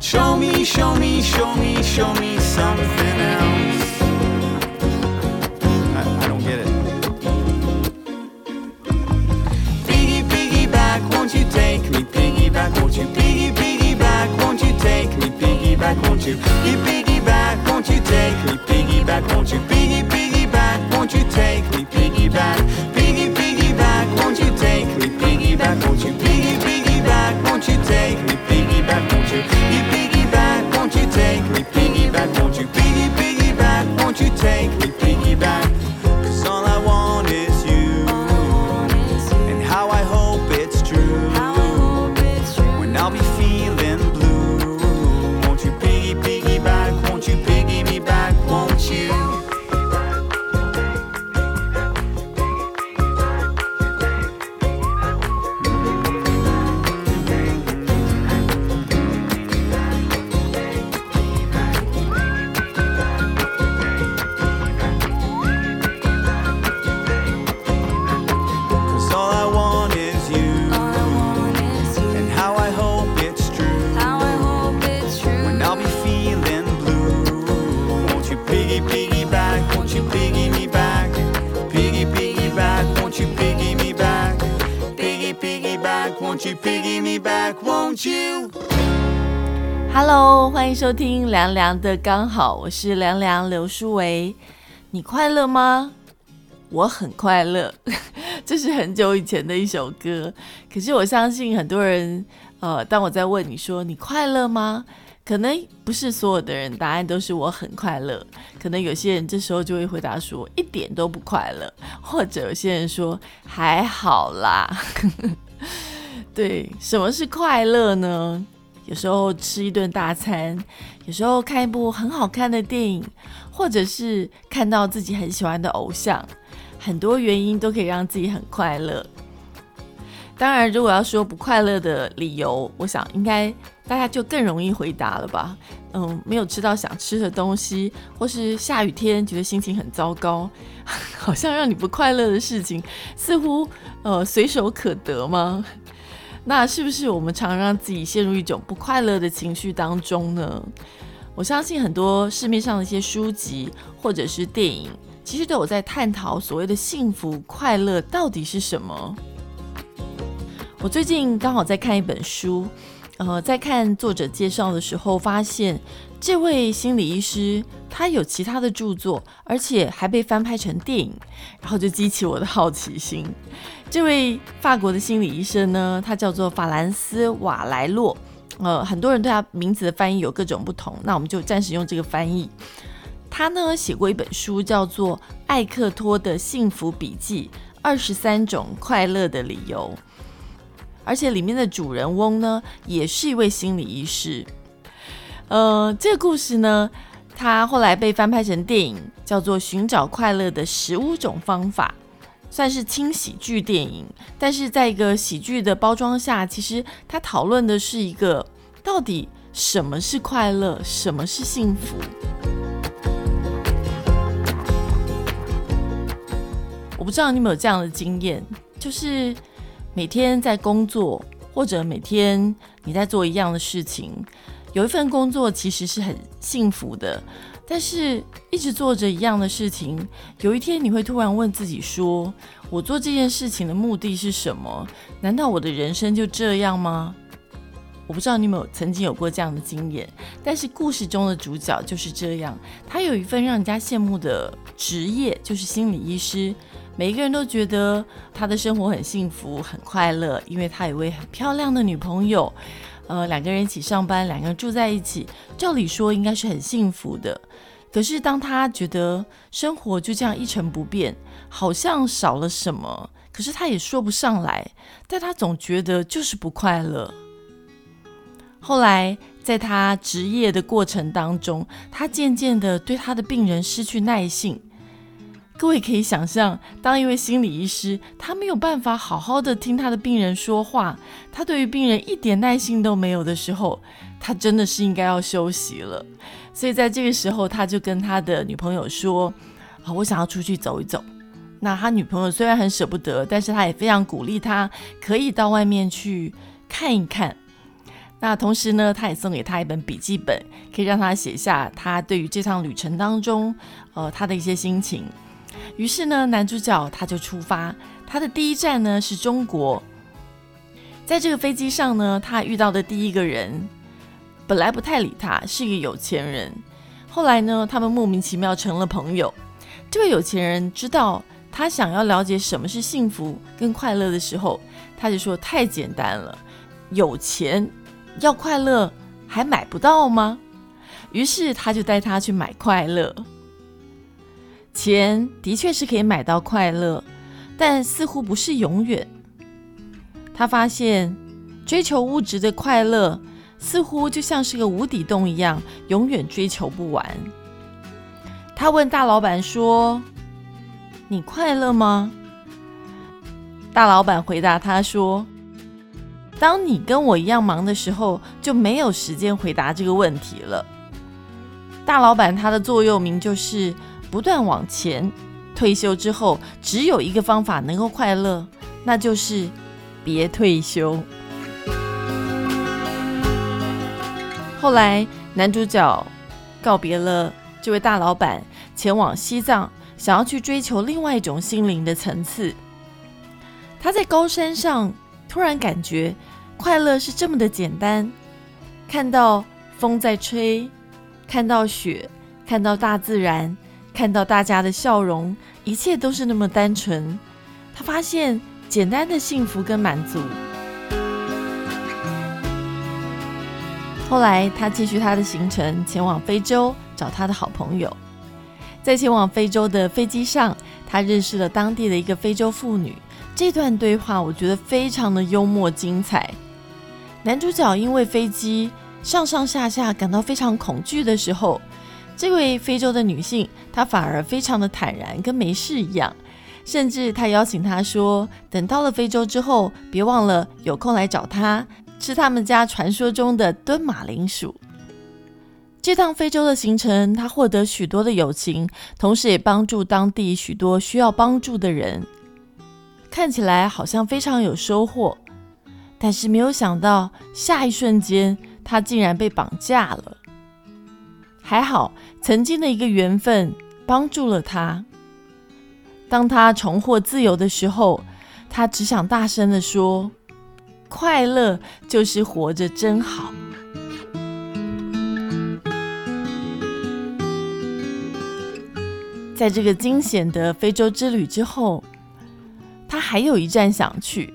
show me, show me, show me, show me something else. Hello，欢迎收听《凉凉的刚好》，我是凉凉刘书维。你快乐吗？我很快乐，这是很久以前的一首歌。可是我相信很多人，呃，当我在问你说你快乐吗？可能不是所有的人答案都是我很快乐，可能有些人这时候就会回答说一点都不快乐，或者有些人说还好啦。对，什么是快乐呢？有时候吃一顿大餐，有时候看一部很好看的电影，或者是看到自己很喜欢的偶像，很多原因都可以让自己很快乐。当然，如果要说不快乐的理由，我想应该大家就更容易回答了吧？嗯，没有吃到想吃的东西，或是下雨天觉得心情很糟糕，好像让你不快乐的事情，似乎呃随手可得吗？那是不是我们常让自己陷入一种不快乐的情绪当中呢？我相信很多市面上的一些书籍或者是电影，其实都有在探讨所谓的幸福快乐到底是什么。我最近刚好在看一本书，呃，在看作者介绍的时候，发现这位心理医师他有其他的著作，而且还被翻拍成电影，然后就激起我的好奇心。这位法国的心理医生呢，他叫做法兰斯·瓦莱洛。呃，很多人对他名字的翻译有各种不同，那我们就暂时用这个翻译。他呢写过一本书，叫做《艾克托的幸福笔记：二十三种快乐的理由》，而且里面的主人翁呢也是一位心理医师。呃，这个故事呢，他后来被翻拍成电影，叫做《寻找快乐的十五种方法》。算是轻喜剧电影，但是在一个喜剧的包装下，其实它讨论的是一个到底什么是快乐，什么是幸福。我不知道你有没有这样的经验，就是每天在工作，或者每天你在做一样的事情，有一份工作其实是很幸福的。但是，一直做着一样的事情，有一天你会突然问自己说：“我做这件事情的目的是什么？难道我的人生就这样吗？”我不知道你有没有曾经有过这样的经验，但是故事中的主角就是这样，他有一份让人家羡慕的职业，就是心理医师。每一个人都觉得他的生活很幸福、很快乐，因为他有一位很漂亮的女朋友。呃，两个人一起上班，两个人住在一起，照理说应该是很幸福的。可是当他觉得生活就这样一成不变，好像少了什么，可是他也说不上来，但他总觉得就是不快乐。后来在他职业的过程当中，他渐渐的对他的病人失去耐性。各位可以想象，当一位心理医师，他没有办法好好的听他的病人说话，他对于病人一点耐心都没有的时候，他真的是应该要休息了。所以在这个时候，他就跟他的女朋友说：“啊，我想要出去走一走。”那他女朋友虽然很舍不得，但是他也非常鼓励他，可以到外面去看一看。那同时呢，他也送给他一本笔记本，可以让他写下他对于这趟旅程当中，呃，他的一些心情。于是呢，男主角他就出发，他的第一站呢是中国。在这个飞机上呢，他遇到的第一个人，本来不太理他，是一个有钱人。后来呢，他们莫名其妙成了朋友。这位有钱人知道他想要了解什么是幸福跟快乐的时候，他就说：“太简单了，有钱。”要快乐还买不到吗？于是他就带他去买快乐。钱的确是可以买到快乐，但似乎不是永远。他发现追求物质的快乐似乎就像是个无底洞一样，永远追求不完。他问大老板说：“你快乐吗？”大老板回答他说。当你跟我一样忙的时候，就没有时间回答这个问题了。大老板他的座右铭就是不断往前。退休之后，只有一个方法能够快乐，那就是别退休。后来，男主角告别了这位大老板，前往西藏，想要去追求另外一种心灵的层次。他在高山上突然感觉。快乐是这么的简单，看到风在吹，看到雪，看到大自然，看到大家的笑容，一切都是那么单纯。他发现简单的幸福跟满足。后来他继续他的行程，前往非洲找他的好朋友。在前往非洲的飞机上，他认识了当地的一个非洲妇女。这段对话我觉得非常的幽默精彩。男主角因为飞机上上下下感到非常恐惧的时候，这位非洲的女性她反而非常的坦然，跟没事一样。甚至她邀请他说：“等到了非洲之后，别忘了有空来找他吃他们家传说中的炖马铃薯。”这趟非洲的行程，他获得许多的友情，同时也帮助当地许多需要帮助的人，看起来好像非常有收获。但是没有想到，下一瞬间他竟然被绑架了。还好，曾经的一个缘分帮助了他。当他重获自由的时候，他只想大声的说：“快乐就是活着真好。”在这个惊险的非洲之旅之后，他还有一站想去。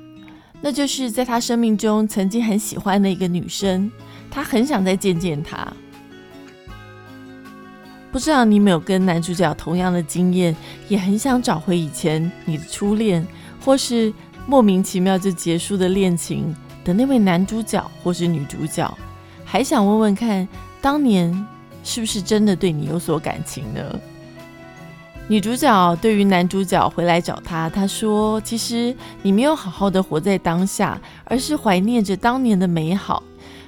那就是在他生命中曾经很喜欢的一个女生，他很想再见见她。不知道你有没有跟男主角同样的经验，也很想找回以前你的初恋，或是莫名其妙就结束的恋情的那位男主角或是女主角，还想问问看，当年是不是真的对你有所感情呢？女主角对于男主角回来找他，她说：“其实你没有好好的活在当下，而是怀念着当年的美好。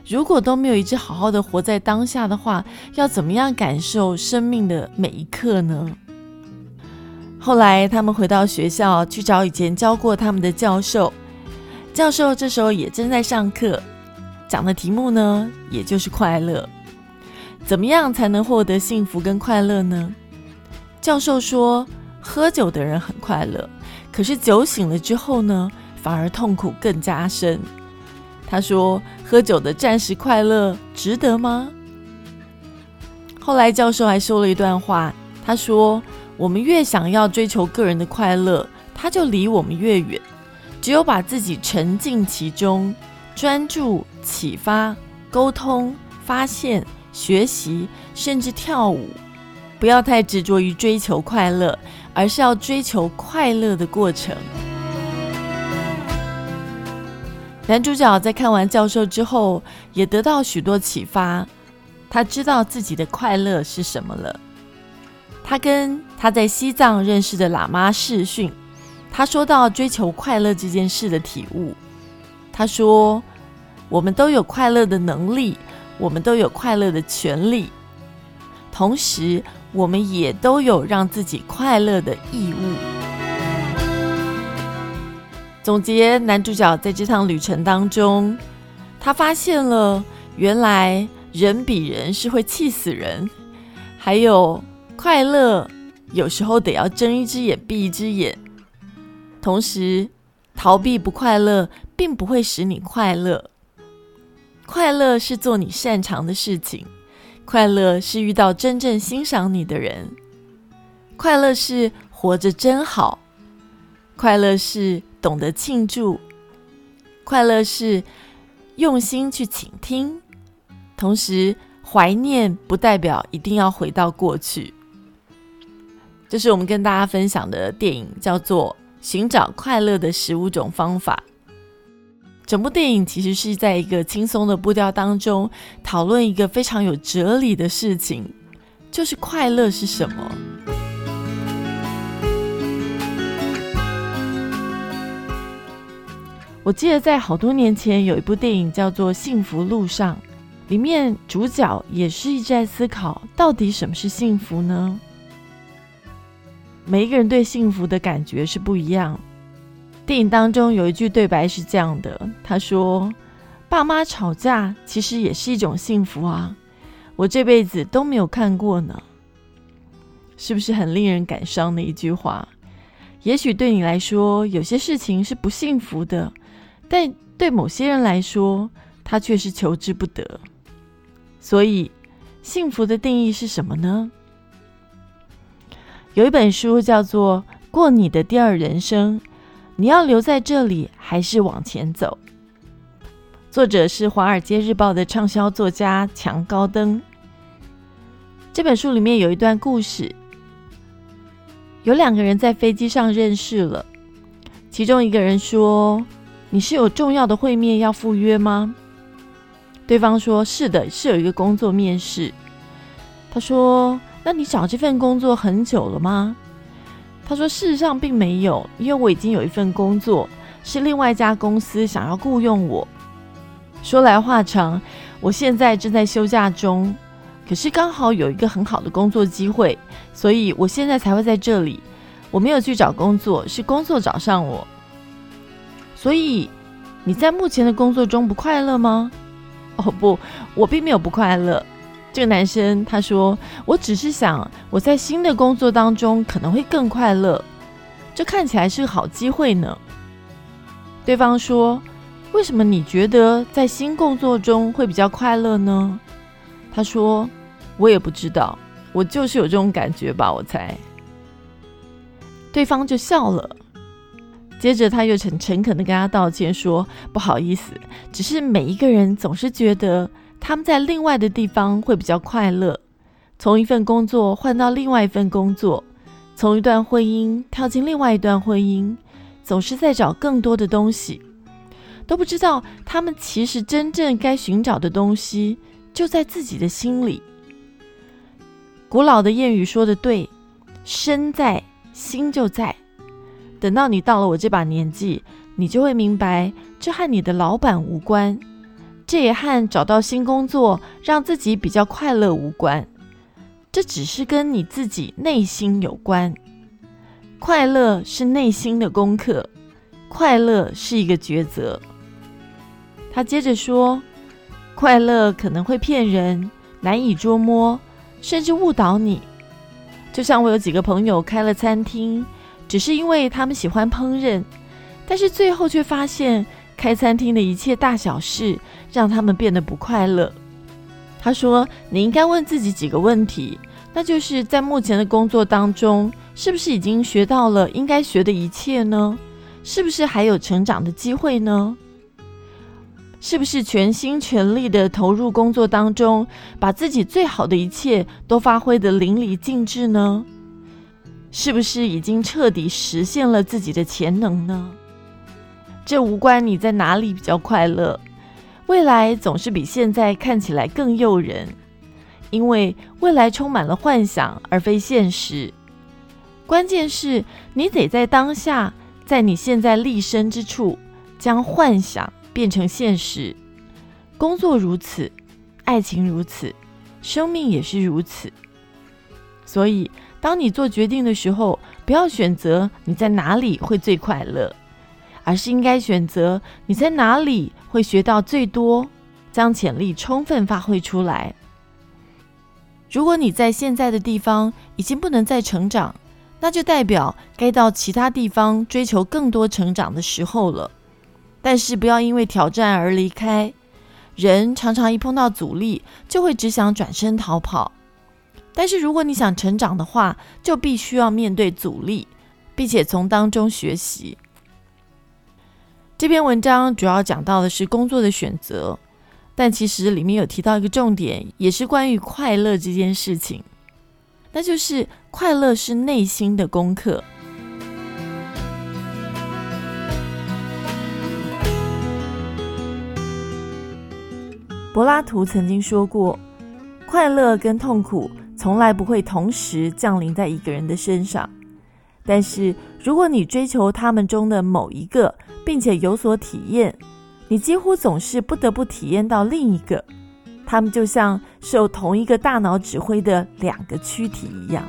如果都没有一直好好的活在当下的话，要怎么样感受生命的每一刻呢？”后来他们回到学校去找以前教过他们的教授，教授这时候也正在上课，讲的题目呢，也就是快乐。怎么样才能获得幸福跟快乐呢？教授说，喝酒的人很快乐，可是酒醒了之后呢，反而痛苦更加深。他说，喝酒的暂时快乐值得吗？后来教授还说了一段话，他说，我们越想要追求个人的快乐，他就离我们越远。只有把自己沉浸其中，专注、启发、沟通、发现、学习，甚至跳舞。不要太执着于追求快乐，而是要追求快乐的过程。男主角在看完教授之后，也得到许多启发。他知道自己的快乐是什么了。他跟他在西藏认识的喇嘛试训，他说到追求快乐这件事的体悟。他说：“我们都有快乐的能力，我们都有快乐的权利，同时。”我们也都有让自己快乐的义务。总结男主角在这趟旅程当中，他发现了原来人比人是会气死人，还有快乐有时候得要睁一只眼闭一只眼，同时逃避不快乐并不会使你快乐。快乐是做你擅长的事情，快乐是遇到真正欣赏你的人，快乐是活着真好，快乐是懂得庆祝，快乐是用心去倾听，同时怀念不代表一定要回到过去。这是我们跟大家分享的电影，叫做《寻找快乐的十五种方法》。整部电影其实是在一个轻松的步调当中，讨论一个非常有哲理的事情，就是快乐是什么。我记得在好多年前有一部电影叫做《幸福路上》，里面主角也是一直在思考，到底什么是幸福呢？每一个人对幸福的感觉是不一样。电影当中有一句对白是这样的：“他说，爸妈吵架其实也是一种幸福啊，我这辈子都没有看过呢。”是不是很令人感伤的一句话？也许对你来说，有些事情是不幸福的，但对某些人来说，他却是求之不得。所以，幸福的定义是什么呢？有一本书叫做《过你的第二人生》。你要留在这里，还是往前走？作者是《华尔街日报》的畅销作家强高登。这本书里面有一段故事，有两个人在飞机上认识了。其中一个人说：“你是有重要的会面要赴约吗？”对方说：“是的，是有一个工作面试。”他说：“那你找这份工作很久了吗？”他说：“事实上并没有，因为我已经有一份工作，是另外一家公司想要雇佣我。说来话长，我现在正在休假中，可是刚好有一个很好的工作机会，所以我现在才会在这里。我没有去找工作，是工作找上我。所以你在目前的工作中不快乐吗？哦不，我并没有不快乐。”这个男生他说：“我只是想我在新的工作当中可能会更快乐，这看起来是个好机会呢。”对方说：“为什么你觉得在新工作中会比较快乐呢？”他说：“我也不知道，我就是有这种感觉吧，我猜。”对方就笑了，接着他又很诚恳的跟他道歉说：“不好意思，只是每一个人总是觉得。”他们在另外的地方会比较快乐，从一份工作换到另外一份工作，从一段婚姻跳进另外一段婚姻，总是在找更多的东西，都不知道他们其实真正该寻找的东西就在自己的心里。古老的谚语说的对，身在心就在。等到你到了我这把年纪，你就会明白，这和你的老板无关。这也和找到新工作让自己比较快乐无关，这只是跟你自己内心有关。快乐是内心的功课，快乐是一个抉择。他接着说，快乐可能会骗人，难以捉摸，甚至误导你。就像我有几个朋友开了餐厅，只是因为他们喜欢烹饪，但是最后却发现。开餐厅的一切大小事让他们变得不快乐。他说：“你应该问自己几个问题，那就是在目前的工作当中，是不是已经学到了应该学的一切呢？是不是还有成长的机会呢？是不是全心全力的投入工作当中，把自己最好的一切都发挥的淋漓尽致呢？是不是已经彻底实现了自己的潜能呢？”这无关你在哪里比较快乐，未来总是比现在看起来更诱人，因为未来充满了幻想而非现实。关键是你得在当下，在你现在立身之处，将幻想变成现实。工作如此，爱情如此，生命也是如此。所以，当你做决定的时候，不要选择你在哪里会最快乐。而是应该选择你在哪里会学到最多、将潜力充分发挥出来。如果你在现在的地方已经不能再成长，那就代表该到其他地方追求更多成长的时候了。但是不要因为挑战而离开。人常常一碰到阻力，就会只想转身逃跑。但是如果你想成长的话，就必须要面对阻力，并且从当中学习。这篇文章主要讲到的是工作的选择，但其实里面有提到一个重点，也是关于快乐这件事情，那就是快乐是内心的功课。柏拉图曾经说过：“快乐跟痛苦从来不会同时降临在一个人的身上。但是，如果你追求他们中的某一个，并且有所体验，你几乎总是不得不体验到另一个。他们就像受同一个大脑指挥的两个躯体一样。”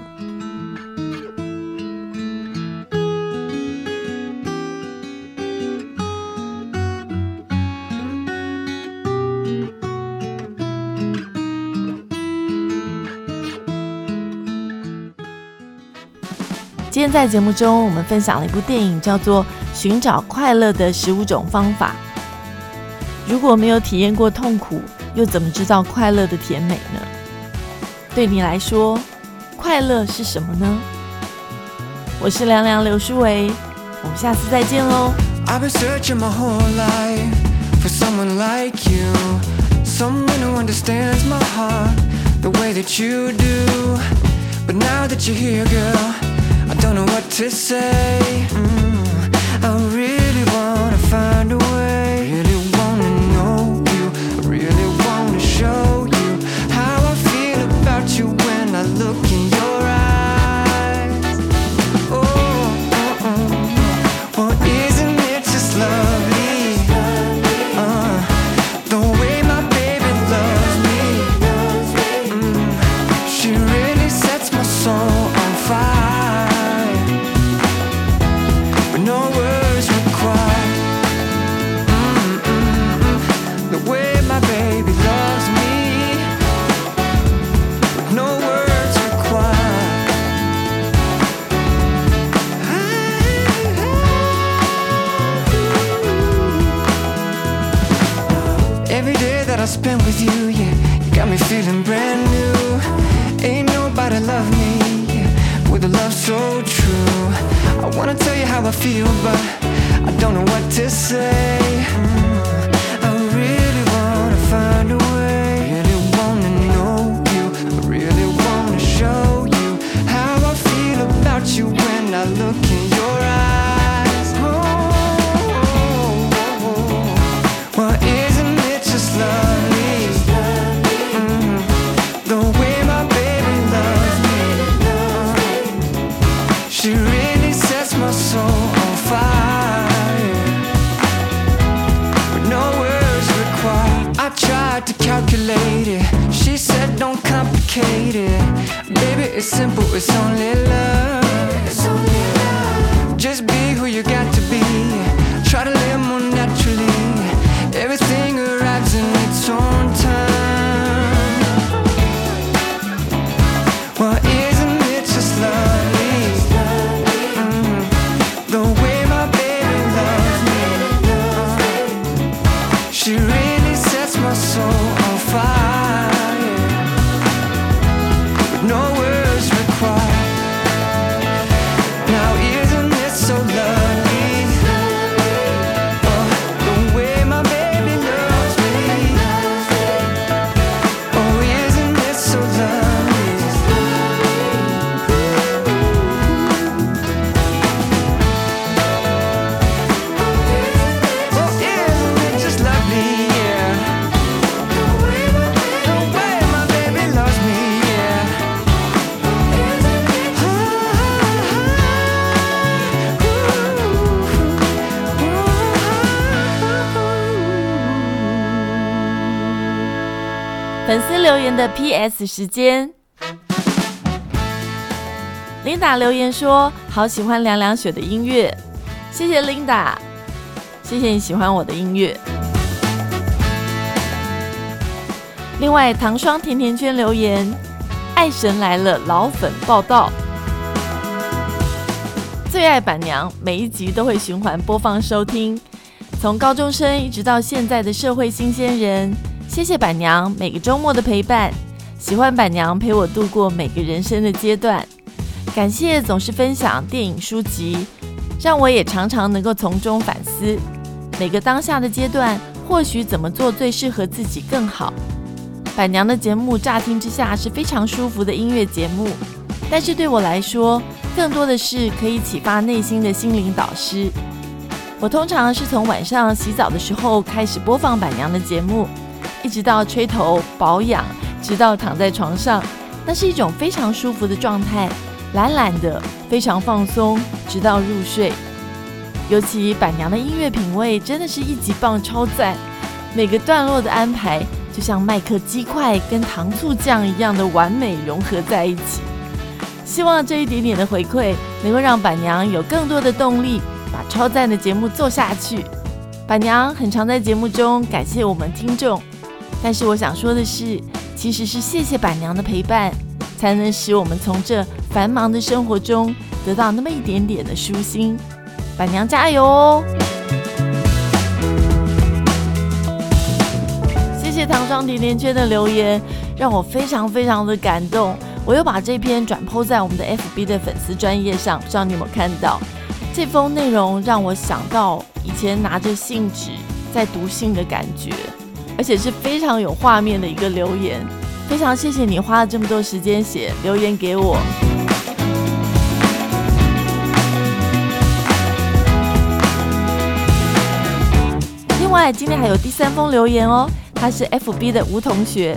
今天在节目中，我们分享了一部电影，叫做《寻找快乐的十五种方法》。如果没有体验过痛苦，又怎么知道快乐的甜美呢？对你来说，快乐是什么呢？我是凉凉刘书维，我们下次再见喽。I don't know what to say. Mm, I spent with you, yeah, you got me feeling brand new. Ain't nobody love me yeah, with a love so true. I wanna tell you how I feel, but I don't know what to say. Complicate it. Baby, it's simple, it's only love. 留言的 P.S. 时间。琳达留言说：“好喜欢凉凉雪的音乐，谢谢琳达，谢谢你喜欢我的音乐。”另外，糖霜甜甜圈留言：爱神来了，老粉报道。最爱板娘，每一集都会循环播放收听，从高中生一直到现在的社会新鲜人。谢谢板娘每个周末的陪伴，喜欢板娘陪我度过每个人生的阶段。感谢总是分享电影书籍，让我也常常能够从中反思每个当下的阶段，或许怎么做最适合自己更好。板娘的节目乍听之下是非常舒服的音乐节目，但是对我来说。更多的是可以启发内心的心灵导师。我通常是从晚上洗澡的时候开始播放板娘的节目，一直到吹头保养，直到躺在床上，那是一种非常舒服的状态，懒懒的，非常放松，直到入睡。尤其板娘的音乐品味真的是一级棒，超赞！每个段落的安排就像麦克鸡块跟糖醋酱一样的完美融合在一起。希望这一点点的回馈能够让板娘有更多的动力，把超赞的节目做下去。板娘很常在节目中感谢我们听众，但是我想说的是，其实是谢谢板娘的陪伴，才能使我们从这繁忙的生活中得到那么一点点的舒心。板娘加油哦！谢谢糖霜甜甜圈的留言，让我非常非常的感动。我又把这篇转铺在我们的 FB 的粉丝专业上，不知道你有没有看到？这封内容让我想到以前拿着信纸在读信的感觉，而且是非常有画面的一个留言。非常谢谢你花了这么多时间写留言给我。另外，今天还有第三封留言哦，他是 FB 的吴同学。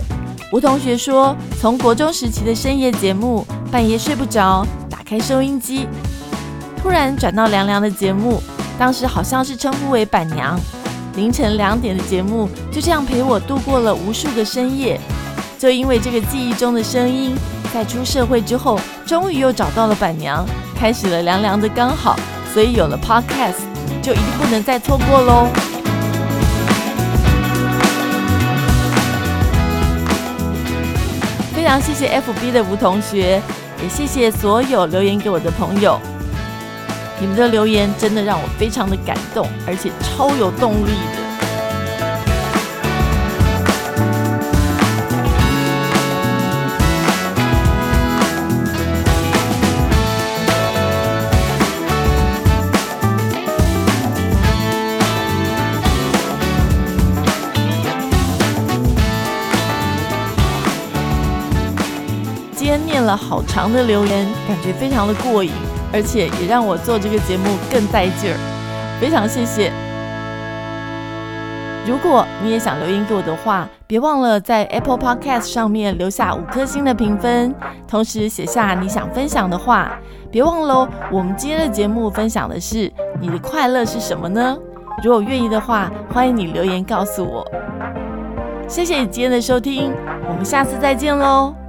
吴同学说，从国中时期的深夜节目，半夜睡不着，打开收音机，突然转到凉凉的节目，当时好像是称呼为板娘。凌晨两点的节目，就这样陪我度过了无数个深夜。就因为这个记忆中的声音，在出社会之后，终于又找到了板娘，开始了凉凉的刚好，所以有了 Podcast，就一定不能再错过喽。非常谢谢 FB 的吴同学，也谢谢所有留言给我的朋友。你们的留言真的让我非常的感动，而且超有动力的。今天念了好长的留言，感觉非常的过瘾，而且也让我做这个节目更带劲儿。非常谢谢！如果你也想留言给我的话，别忘了在 Apple Podcast 上面留下五颗星的评分，同时写下你想分享的话。别忘了，我们今天的节目分享的是你的快乐是什么呢？如果愿意的话，欢迎你留言告诉我。谢谢你今天的收听，我们下次再见喽！